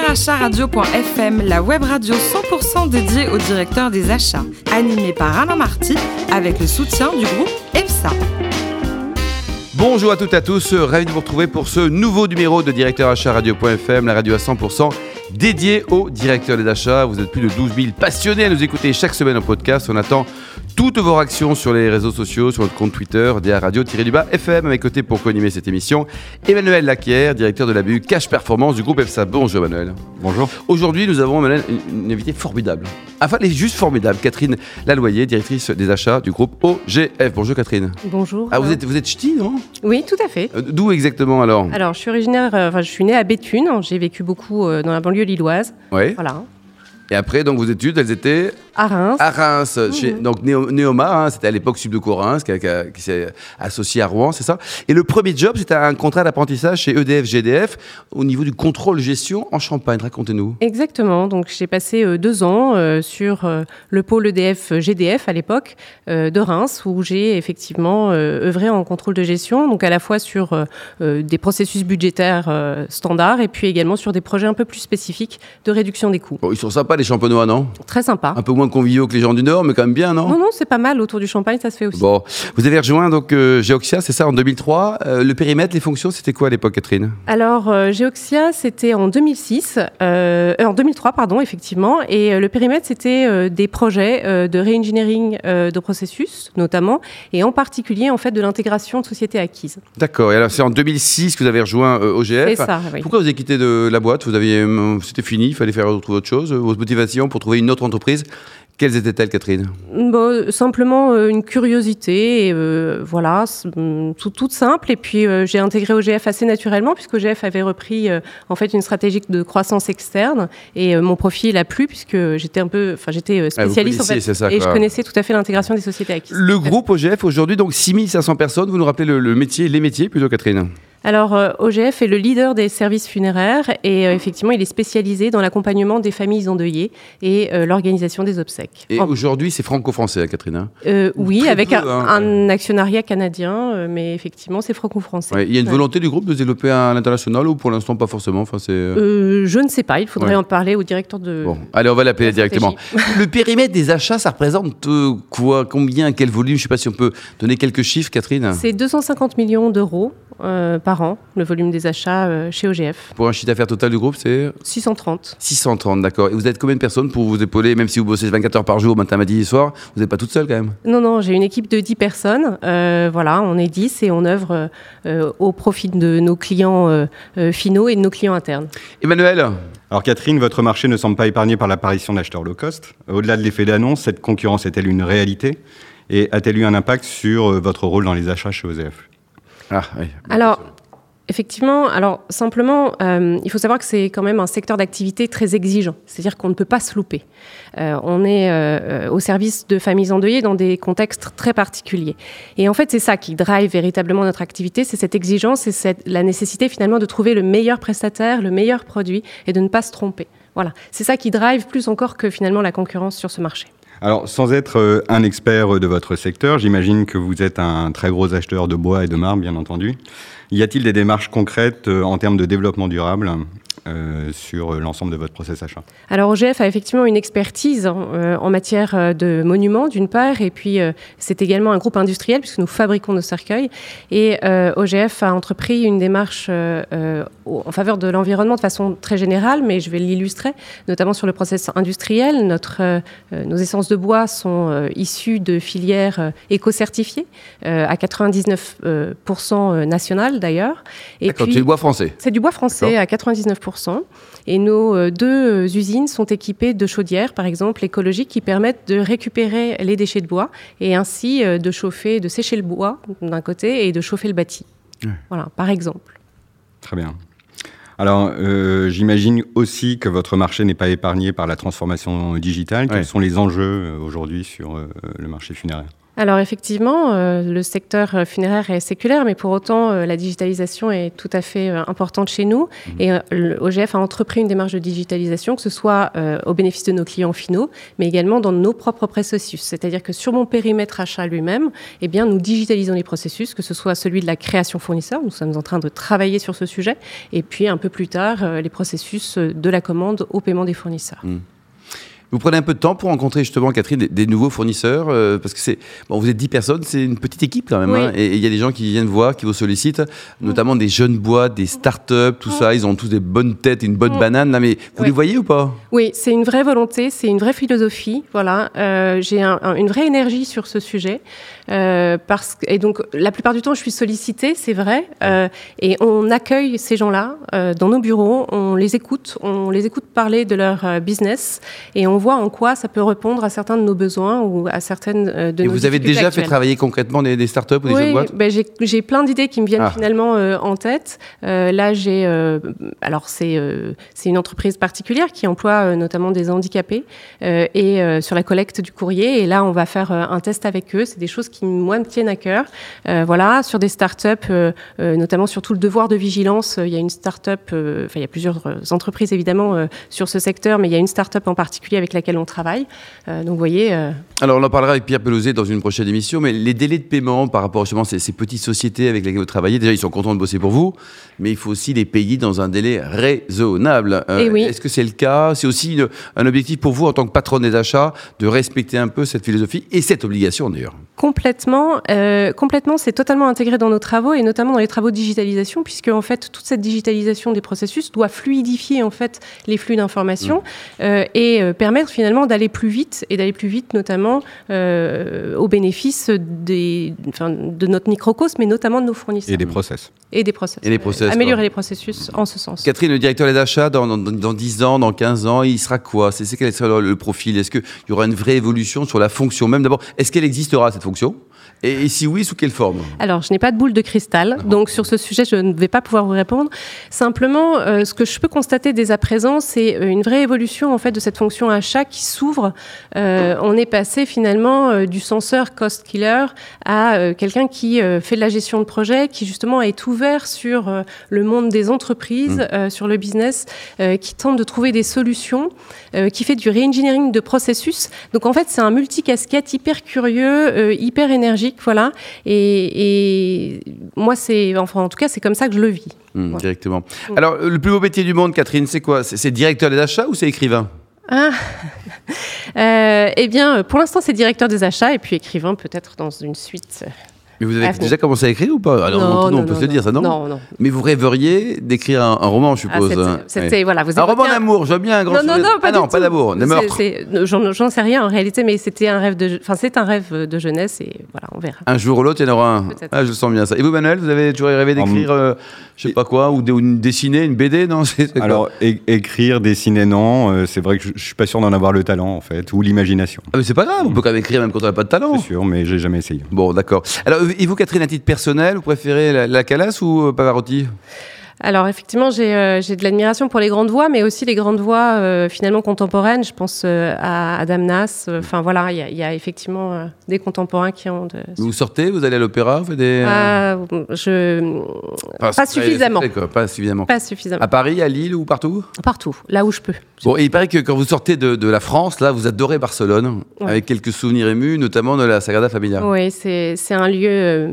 directeuracharadio.fm, la web radio 100% dédiée au directeur des achats, animée par Alain Marty avec le soutien du groupe EFSA. Bonjour à toutes et à tous, ravi de vous retrouver pour ce nouveau numéro de Directeur Achat Radio.fm, la radio à 100% dédiée aux directeurs des achats. Vous êtes plus de 12 000 passionnés à nous écouter chaque semaine en podcast. On attend toutes vos réactions sur les réseaux sociaux, sur notre compte Twitter, DA Radio-du-bas FM. À mes côtés pour co-animer cette émission, Emmanuel Laquière, directeur de la BU Cash Performance du groupe EFSA. Bonjour Emmanuel. Bonjour. Aujourd'hui, nous avons Emmanuel, une, une invitée formidable. Enfin, elle est juste formidable. Catherine Laloyer, directrice des achats du groupe OGF. Bonjour Catherine. Bonjour. Ah, vous êtes, vous êtes ch'ti, non? Oui, tout à fait. Euh, D'où exactement alors? Alors, je suis originaire, euh, enfin, je suis née à Béthune. J'ai vécu beaucoup euh, dans la banlieue lilloise. Oui. Voilà. Et après, donc, vos études, elles étaient À Reims. à Reims. Chez, donc, Néoma, hein, c'était à l'époque Subdeco Reims, qui, a- qui qui s'est associé à Rouen, c'est ça Et le premier job, c'était un contrat d'apprentissage chez E EDF GDF au niveau du contrôle gestion en Champagne. Racontez-nous. Exactement. Donc, j'ai passé euh, deux ans euh, sur euh, le pôle EDF GDF à l'époque de Reims, où j'ai effectivement œuvré en contrôle de gestion, donc à la fois sur des processus budgétaires standards et puis également sur des projets un peu plus spécifiques de réduction des coûts. Bon, ils sont sympas, les champenois, non Très sympa. Un peu moins conviviaux que les gens du Nord, mais quand même bien, non Non, non, c'est pas mal. Autour du champagne, ça se fait aussi. Bon, vous avez rejoint donc euh, Geoxia, c'est ça, en 2003. Euh, le périmètre, les fonctions, c'était quoi à l'époque, Catherine Alors, euh, Geoxia, c'était en 2006, euh, en 2003, pardon, effectivement, et le périmètre, c'était des projets de re-engineering euh, de processus, notamment, et en particulier, en fait, de l'intégration de sociétés acquises. D'accord. Et alors, c'est en 2006 que vous avez rejoint OGF. C'est ça, oui. Pourquoi vous avez quitté de la boîte? Vous aviez, euh, c'était fini, il fallait faire autre chose. Motivation pour trouver une autre entreprise, quelles étaient-elles, Catherine? Bon, simplement euh, une curiosité, et, euh, voilà, hum, tout, toute simple. Et puis euh, j'ai intégré OGF assez naturellement, puisque OGF avait repris en fait une stratégie de croissance externe, et mon profil a plu puisque j'étais un peu, enfin j'étais Ah, spécialiste en fait, ça, et je connaissais tout à fait l'intégration des sociétés acquises. Le groupe OGF, aujourd'hui, donc 6500 personnes. Vous nous rappelez le, le métier, les métiers plutôt, Catherine? Alors, euh, OGF est le leader des services funéraires et euh, effectivement, il est spécialisé dans l'accompagnement des familles endeuillées et euh, l'organisation des obsèques. Et En- aujourd'hui, c'est franco-français, hein, Catherine. hein? Oui, très avec peu, un, hein, un actionnariat canadien, mais effectivement, c'est franco-français. Ouais, Il y a une Ouais. volonté du groupe de se développer à l'international ou pour l'instant pas forcément? Enfin, je ne sais pas, il faudrait Ouais. en parler au directeur de. Bon, allez, on va l'appeler la directement. Le périmètre des achats, ça représente quoi? Combien? Quel volume? Je ne sais pas si on peut donner quelques chiffres, Catherine. C'est 250 millions d'euros euh, par an, le volume des achats euh, chez OGF. Pour un chiffre d'affaires total du groupe, c'est 630. 630, d'accord. Et vous êtes combien de personnes pour vous épauler, même si vous bossez 24 heures par jour, matin, midi et soir Vous n'êtes pas toute seule quand même? Non, non, j'ai une équipe de 10 personnes. Euh, voilà, on est 10 et on œuvre au profit de nos clients euh, euh, finaux et de nos clients internes. Emmanuel? Alors Catherine, votre marché ne semble pas épargné par l'apparition d'acheteurs low cost. Au-delà de l'effet d'annonce, cette concurrence est-elle une réalité? Et a-t-elle eu un impact sur votre rôle dans les achats chez OZF Ah. Alors, effectivement, alors simplement, euh, il faut savoir que c'est quand même un secteur d'activité très exigeant. C'est-à-dire qu'on ne peut pas se louper. Euh, on est euh, au service de familles endeuillées dans des contextes très particuliers. Et en fait, c'est ça qui drive véritablement notre activité, c'est cette exigence, c'est cette- la nécessité finalement de trouver le meilleur prestataire, le meilleur produit et de ne pas se tromper. Voilà, c'est ça qui drive plus encore que finalement la concurrence sur ce marché. Alors, sans être euh, un expert euh, de votre secteur, j'imagine que vous êtes un très gros acheteur de bois et de marbre, bien entendu. Y a-t-il des démarches concrètes euh, en termes de développement durable? Sur euh, l'ensemble de votre process achat Alors OGF a effectivement une expertise en, euh, en matière euh, de monuments d'une part, et puis euh, c'est également un groupe industriel puisque nous fabriquons nos cercueils. Et euh, OGF a entrepris une démarche en faveur de l'environnement de façon très générale, mais je vais l'illustrer, notamment sur le process industriel. Notre, nos essences de bois sont euh, issues de filières euh, éco-certifiées euh, à 99% euh, pourcent, euh, nationales d'ailleurs. Et c'est le bois français. c'est du bois français à 99%. Et nos euh, deux euh, usines sont équipées de chaudières, par exemple, écologiques, qui permettent de récupérer les déchets de bois et ainsi euh, de chauffer, de sécher le bois d'un côté et de chauffer le bâti. Voilà, par exemple. Très bien. Alors, euh, j'imagine aussi que votre marché n'est pas épargné par la transformation digitale. Quels Ouais. sont les enjeux aujourd'hui sur euh, le marché funéraire? Alors effectivement, euh, le secteur euh, funéraire est séculaire, mais pour autant, euh, la digitalisation est tout à fait importante chez nous. Mmh. Et l'OGF a entrepris une démarche de digitalisation, que ce soit au bénéfice de nos clients finaux, mais également dans nos propres processus. C'est-à-dire que sur mon périmètre achat lui-même, eh bien, nous digitalisons les processus, que ce soit celui de la création fournisseur, nous sommes en train de travailler sur ce sujet, et puis un peu plus tard, les processus de la commande au paiement des fournisseurs. Mmh. Vous prenez un peu de temps pour rencontrer justement, Catherine, des, nouveaux fournisseurs euh, Parce que c'est. Bon, vous êtes 10 personnes, c'est une petite équipe quand même. Hein, et il y a des gens qui viennent voir, qui vous sollicitent, notamment des jeunes boîtes, des start-up, tout ça. Ils ont tous des bonnes têtes et une bonne banane. Là, mais vous les voyez ou pas? Oui, c'est une vraie volonté, c'est une vraie philosophie. Voilà. Euh, j'ai une vraie énergie sur ce sujet. Euh, parce, et donc, la plupart du temps, je suis sollicitée, c'est vrai. et on accueille ces gens-là dans nos bureaux, on les écoute, on les écoute parler de leur business et on on voit en quoi ça peut répondre à certains de nos besoins ou à certaines euh, de Et nos vous avez déjà fait travailler concrètement des, startups ou des jeunes boîtes ben j'ai plein d'idées qui me viennent ah. finalement euh, en tête. Euh, là, j'ai alors c'est c'est une entreprise particulière qui emploie notamment des handicapés et sur la collecte du courrier. Et là, on va faire un test avec eux. C'est des choses qui moi me tiennent à cœur. voilà, sur des startups, notamment sur tout le devoir de vigilance. Il y a une startup, enfin il y a plusieurs entreprises évidemment sur ce secteur, mais il y a une startup en particulier avec avec laquelle on travaille. Euh, donc, vous voyez. Euh, Alors, on en parlera avec Pierre Pelouzet dans une prochaine émission, mais les délais de paiement par rapport justement à ces, ces petites sociétés avec lesquelles vous travaillez, déjà, ils sont contents de bosser pour vous, mais il faut aussi les payer dans un délai raisonnable. Euh, eh oui. Est-ce que c'est le cas? C'est aussi un objectif pour vous, en tant que patron des achats, de respecter un peu cette philosophie et cette obligation d'ailleurs Complètement, complètement, c'est totalement intégré dans nos travaux et notamment dans les travaux de digitalisation, puisque en fait toute cette digitalisation des processus doit fluidifier en fait les flux d'informations mmh. et permettre finalement d'aller plus vite et d'aller plus vite notamment euh, au bénéfice des, de notre microcosme, mais notamment de nos fournisseurs. Et des process. Et des process. Et les process. Améliorer les processus en ce sens. Catherine, le directeur des achats, dans, dans, 10 ans, dans 15 ans, il sera quoi? C'est quel sera le, le profil? Est-ce qu'il y aura une vraie évolution sur la fonction même? D'abord, est-ce qu'elle existera cette fonction? Et, si oui, sous quelle forme Alors, je n'ai pas de boule de cristal, donc sur ce sujet, je ne vais pas pouvoir vous répondre. Simplement, euh, ce que je peux constater dès à présent, c'est euh, une vraie évolution en fait de cette fonction achat qui s'ouvre. Euh, on est passé finalement du censeur cost killer à quelqu'un qui fait de la gestion de projet, qui justement est ouvert sur le monde des entreprises, mmh. sur le business, qui tente de trouver des solutions, qui fait du re-engineering de processus. Donc en fait, c'est un multicasquette hyper curieux, hyper énergique voilà. Et, moi, c'est, enfin, en tout cas, c'est comme ça que je le vis. Hmm, directement. Mm. Alors, le plus beau métier du monde, Catherine, c'est quoi? C'est directeur des achats ou c'est écrivain? Ah. Euh, eh bien, pour l'instant, c'est directeur des achats et puis écrivain peut-être dans une suite. Mais vous avez déjà commencé à écrire ou pas Alors, non, on peut se dire ça, non Non, non. Mais vous rêveriez d'écrire un, roman, je ah, suppose. voilà, vous un roman d'amour, je bien un grand. Non, non, non, pas, ah, non, pas d'amour, de meurtre. J'en sais rien en réalité, mais c'était un rêve de, enfin, c'est un rêve de jeunesse et voilà, on verra. Un jour ou l'autre, il y en aura un. Ah, je sens bien ça. Et vous, Manuel, vous avez toujours rêvé d'écrire, euh, je sais pas quoi, ou, de, dessiner une BD, non Alors, écrire, dessiner, non. Euh, c'est vrai que je, je suis pas sûr d'en avoir le talent, en fait, ou l'imagination. Ah, mais c'est pas grave, on peut quand même écrire même quand on n'a pas de talent. C'est sûr, mais j'ai jamais essayé. Bon, d'accord. Alors, et vous, Catherine, à titre personnel, vous préférez la, la ou euh, Pavarotti? Alors effectivement, euh, j'ai de l'admiration pour les grandes voix, mais aussi les grandes voix euh, finalement contemporaines. Je pense euh, à Adam Nas. Enfin voilà, il y, a effectivement des contemporains qui ont. De... Vous sortez, vous allez à l'opéra, vous des. Ah, je pas, suffisamment. pas suffisamment. Pas suffisamment. À Paris, à Lille ou partout? Partout, là où je peux. Bon, et il paraît que quand vous sortez de, la France, là, vous adorez Barcelone, avec quelques souvenirs émus, notamment de la Sagrada Familia. Oui, c'est un lieu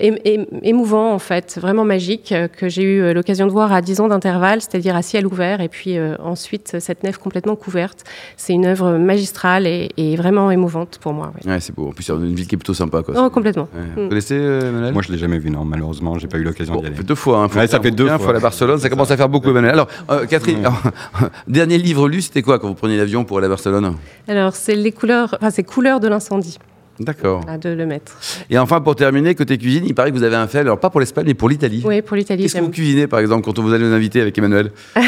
émouvant en fait, vraiment magique, euh, que j'ai eu euh, l'occasion de voir à 10 ans d'intervalle, c'est-à-dire à ciel ouvert, et puis euh, ensuite cette nef complètement couverte. C'est une œuvre magistrale et, vraiment émouvante pour moi. Ouais, c'est beau. En plus, c'est une ville qui est plutôt sympa. Quoi. Oh, complètement. Vous mm. connaissez Emmanuel? Moi, je l'ai jamais vu, non. Malheureusement, j'ai pas eu l'occasion d'y aller. Ça fait deux fois. Hein, ça fait deux fois. fois la Barcelone. Ça commence à faire beaucoup, Emmanuel. Alors, Catherine, dernier livre lu, c'était quoi quand vous preniez l'avion pour aller à Barcelone? Alors, c'est les couleurs, enfin, c'est couleurs de l'incendie. D'accord. de le mettre. Et enfin, pour terminer, côté cuisine, il paraît que vous avez un fait, alors pas pour l'Espagne, mais pour l'Italie. Oui, pour l'Italie. Qu'est-ce que vous cuisinez, par exemple, quand vous allez nous inviter avec Emmanuel?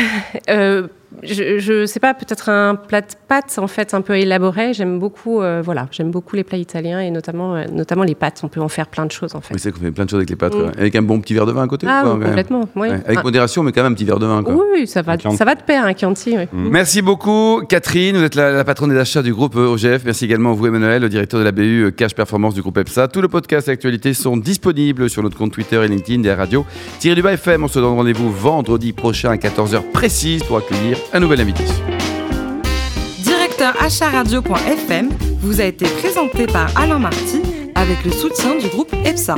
Euh, je, ne sais pas, peut-être un plat de pâtes en fait un peu élaboré. J'aime beaucoup, euh, voilà, j'aime beaucoup les plats italiens et notamment, euh, notamment les pâtes. On peut en faire plein de choses en fait. Oui, c'est qu'on fait plein de choses avec les pâtes, mm. avec un bon petit verre de vin à côté. Ah, complètement. Oui. Avec ah. modération, mais quand même un petit verre de vin. Quoi. Oui, ça va, ça va de pair un Chianti. Mm. Merci beaucoup, Catherine. Vous êtes la, patronne des achats du groupe OGF. Merci également à vous, Emmanuel, le directeur de la BU Cash Performance du groupe EPSA. Tous les podcasts et actualités sont disponibles sur notre compte Twitter et LinkedIn des radios. Thierry Duba FM, on se donne rendez-vous vendredi prochain à 14h précise pour un nouvel invité. Directeur acharadio.fm vous a été présenté par Alain Marty avec le soutien du groupe EPSA.